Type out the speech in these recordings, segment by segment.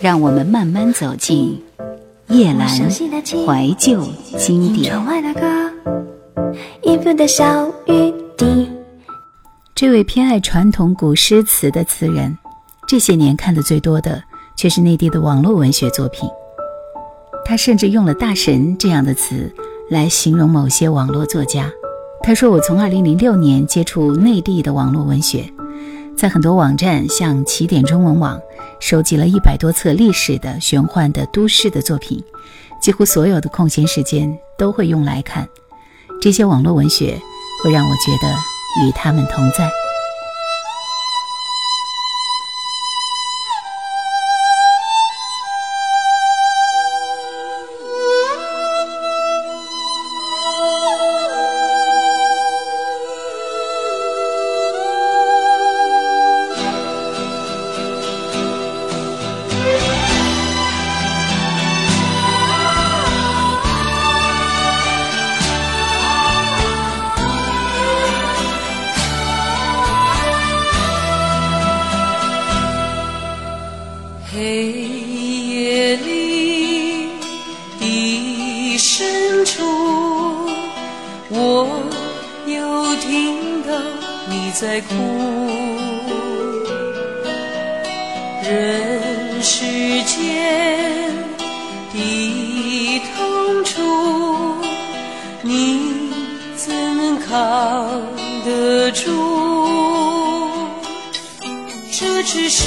让我们慢慢走进叶阑怀旧经典。这位偏爱传统古诗词的词人，这些年看的最多的却是内地的网络文学作品。他甚至用了“大神”这样的词来形容某些网络作家。他说：“我从2006年接触内地的网络文学，在很多网站，像起点中文网，收集了一百多册历史的、玄幻的、都市的作品，几乎所有的空闲时间都会用来看。这些网络文学会让我觉得与他们同在。”听到你在哭，人世间的痛楚，你怎能扛得住？这只是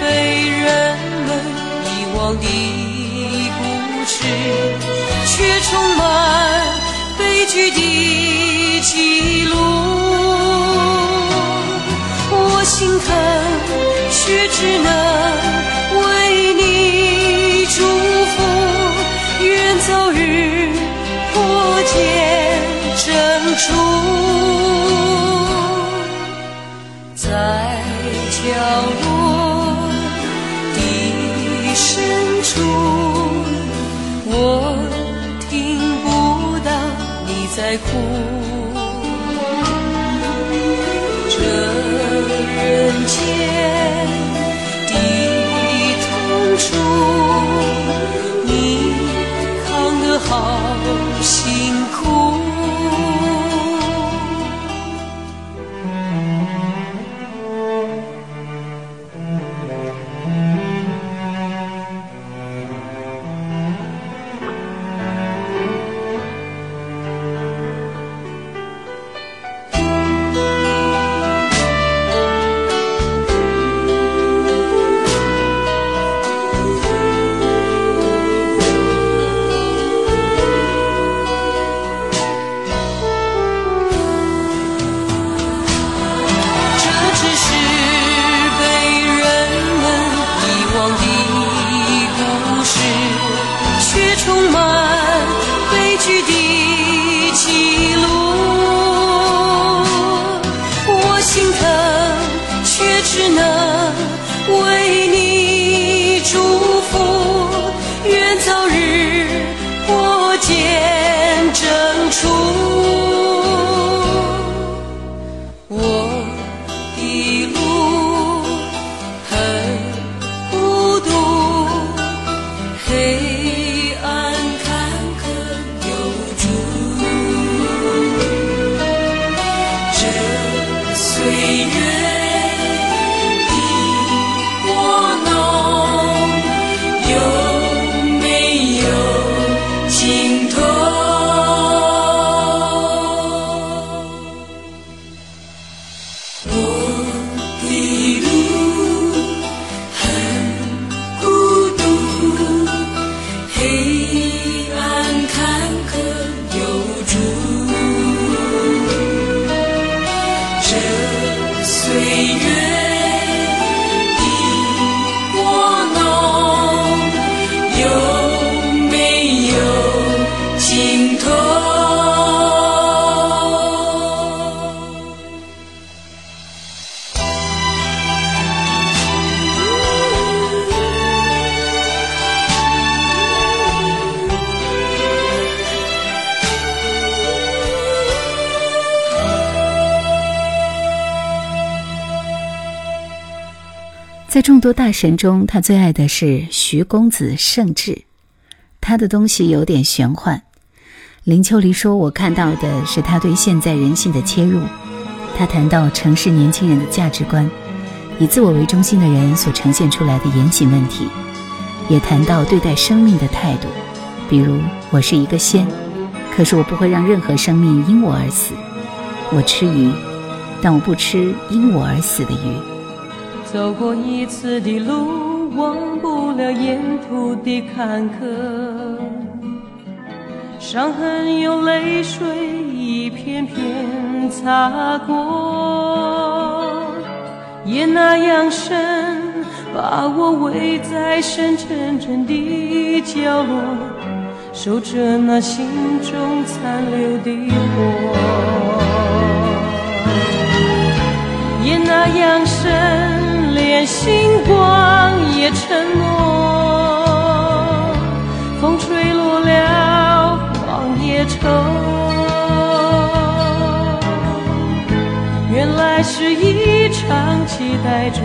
被人们遗忘的故事，却充满树，在角落的深处，我听不到你在哭。这人在众多大神中，他最爱的是徐公子盛志，他的东西有点玄幻。林秋离说：“我看到的是他对现在人性的切入。他谈到城市年轻人的价值观，以自我为中心的人所呈现出来的言行问题，也谈到对待生命的态度。比如，我是一个仙，可是我不会让任何生命因我而死。我吃鱼，但我不吃因我而死的鱼。”走过一次的路，忘不了沿途的坎坷，伤痕有泪水一片片擦过，夜那样深，把我围在深沉沉的角落，守着那心中残留的火，夜那样深。连星光也沉默，风吹落了黄叶愁。原来是一场期待中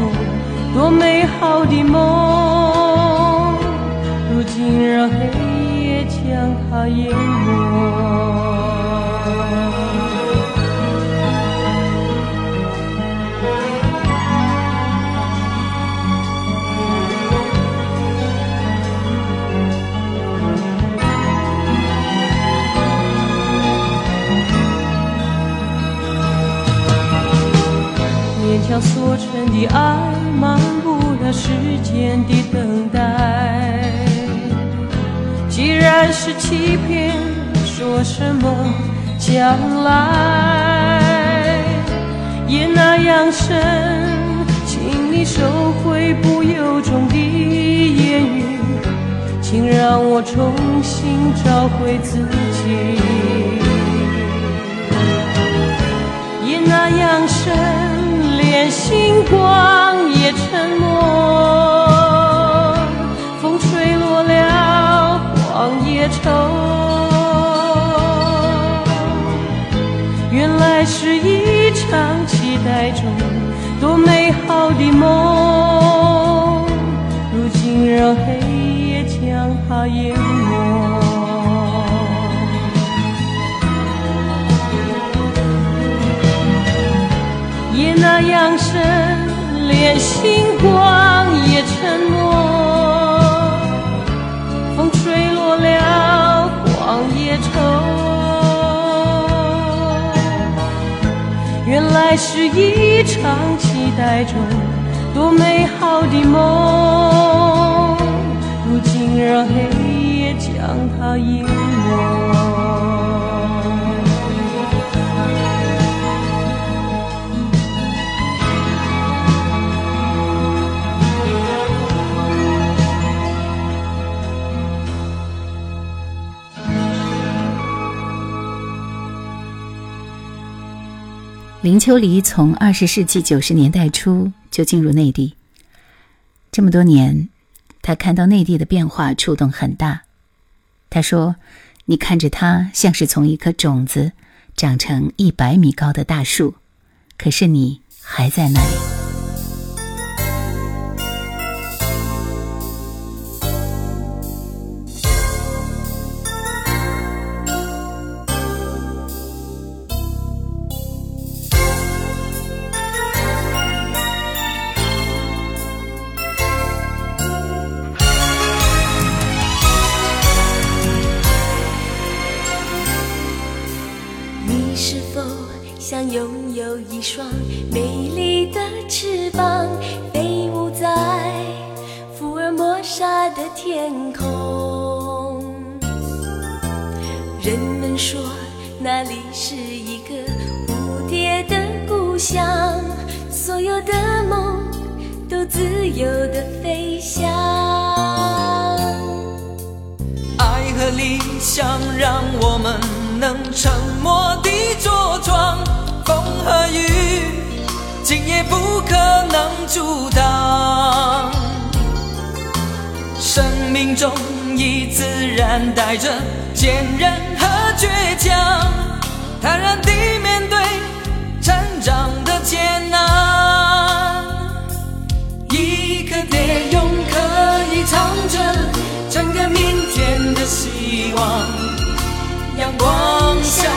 多美好的梦，如今让黑夜将它淹没。回自己。也那样深。连星光愁，原来是一场期待中多美好的梦，如今让黑夜将它淹没。林秋离从二十世纪九十年代初就进入内地，这么多年，他看到内地的变化触动很大。他说：“你看着它，像是从一颗种子长成一百米高的大树，可是你还在那里。”天空人们说那里是一个蝴蝶的故乡，所有的梦都自由的飞翔。爱和理想让我们能沉默地茁壮，风和雨今夜不可能阻挡。生命中已自然带着坚韧和。倔强，坦然地面对成长的艰难。一。铁蛹可以藏着整个明天的希望。阳光下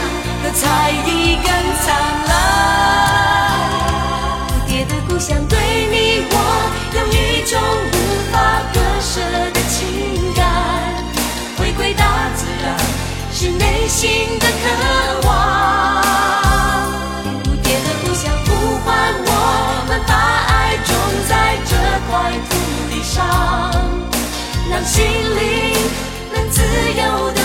的彩衣更灿烂。蝴蝶的故乡对你我舍的情感，回归大自然是内心的渴望。蝴蝶的故乡呼唤我们，把爱种在这块土地上，让心灵能自由的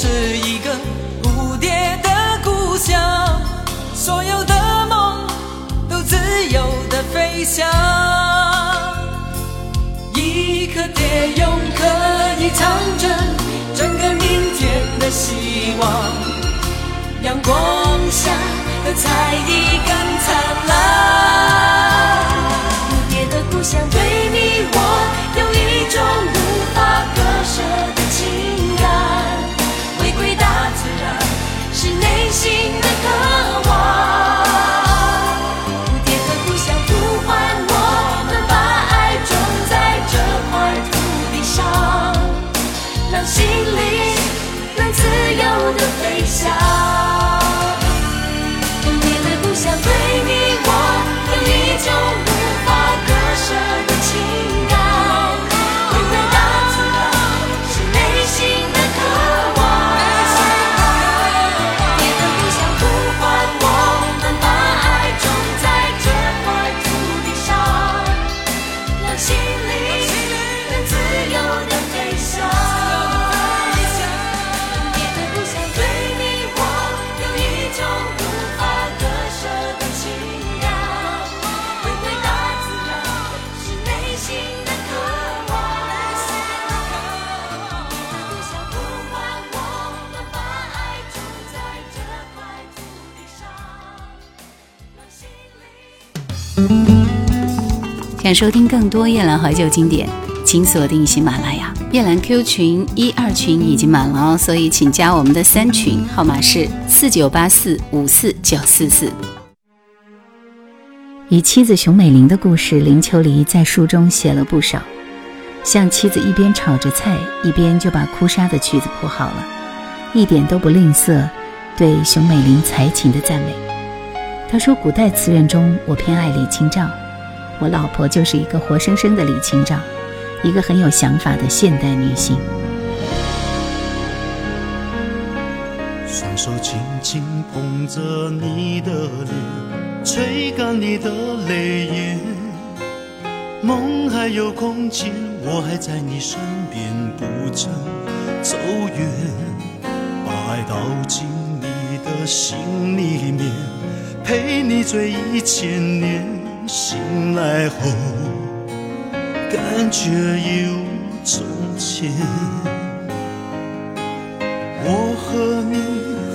是一个蝴蝶的故乡，所有的梦都自由的飞翔。一颗蝶蛹可以藏着整个明天的希望，阳光下的彩衣更灿烂。蝴蝶的故乡对你我心的渴望。蝴蝶的故乡呼唤我们，把爱种在这块土地上，让心灵能自由的飞翔。想收听更多夜兰怀旧经典，请锁定喜马拉雅。夜兰 Q 群一二群已经满了哦，所以请加我们的三群，号码是四九八四五四九四四。以妻子熊美玲的故事，林秋离在书中写了不少，像妻子一边炒着菜，一边就把哭砂的曲子谱好了，一点都不吝啬对熊美玲才情的赞美。他说：“古代词人中，我偏爱李清照。”我老婆就是一个活生生的李清照，一个很有想法的现代女性。双手轻轻捧着你的脸，吹干你的泪眼。梦还有空间，我还在你身边，不曾走远。把爱倒进你的心里面，陪你醉一千年。醒来后，感觉一如从前。我和你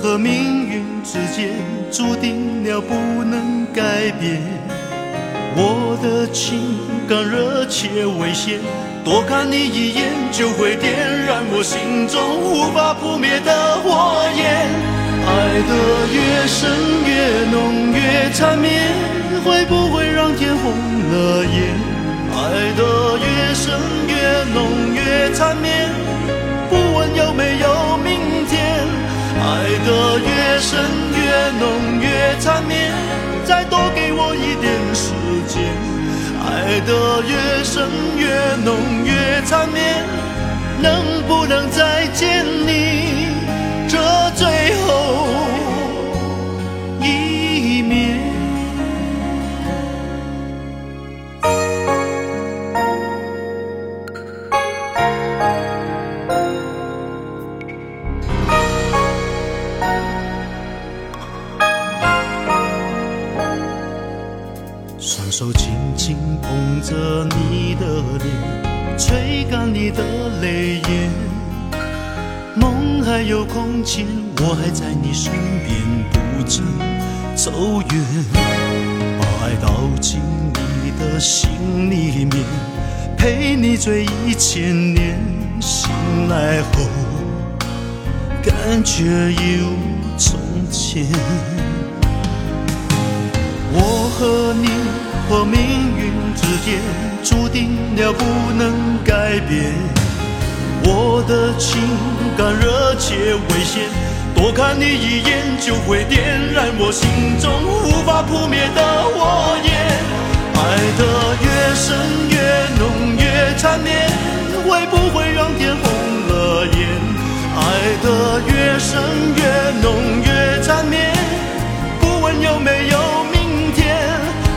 和命运之间注定了不能改变。我的情感热切危险，多看你一眼就会点燃我心中无法扑灭的火焰。爱得越深越浓越缠绵，会不会让天红了眼？爱得越深越浓越缠绵，不问有没有明天。爱得越深越浓越缠绵，再多给我一点时间。爱得越深越浓越缠绵，能不能再见你身边，不曾走远。把爱倒进你的心里面，陪你醉一千年。醒来后，感觉一如从前。我和你和命运之间注定了不能改变，我的情感热切危险，多看你一眼就会点燃我心中无法扑灭的火焰，爱得越深越浓越缠绵，会不会让天红了眼？爱得越深越浓越缠绵，不问有没有明天。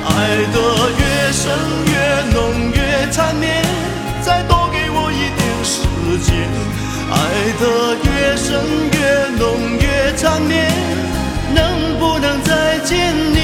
爱得越深越浓越缠绵，再多给我一点时间。爱得越深越浓月缠绵，能不能再见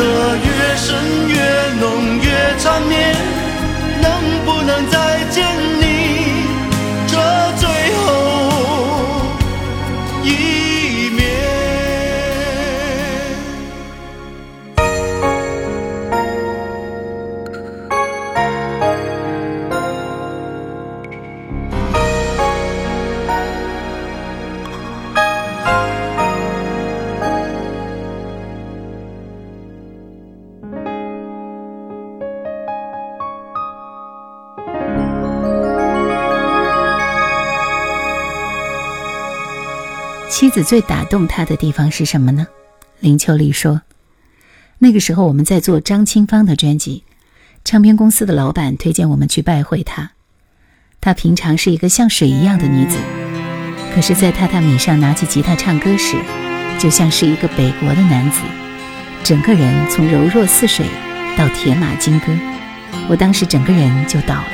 得越深越浓越缠绵，能不能再见？子最打动他的地方是什么呢？林秋离说：“那个时候我们在做张清芳的专辑，唱片公司的老板推荐我们去拜会她。她平常是一个像水一样的女子，可是，在榻榻米上拿起吉他唱歌时，就像是一个北国的男子，整个人从柔弱似水到铁马金戈。我当时整个人就倒了。”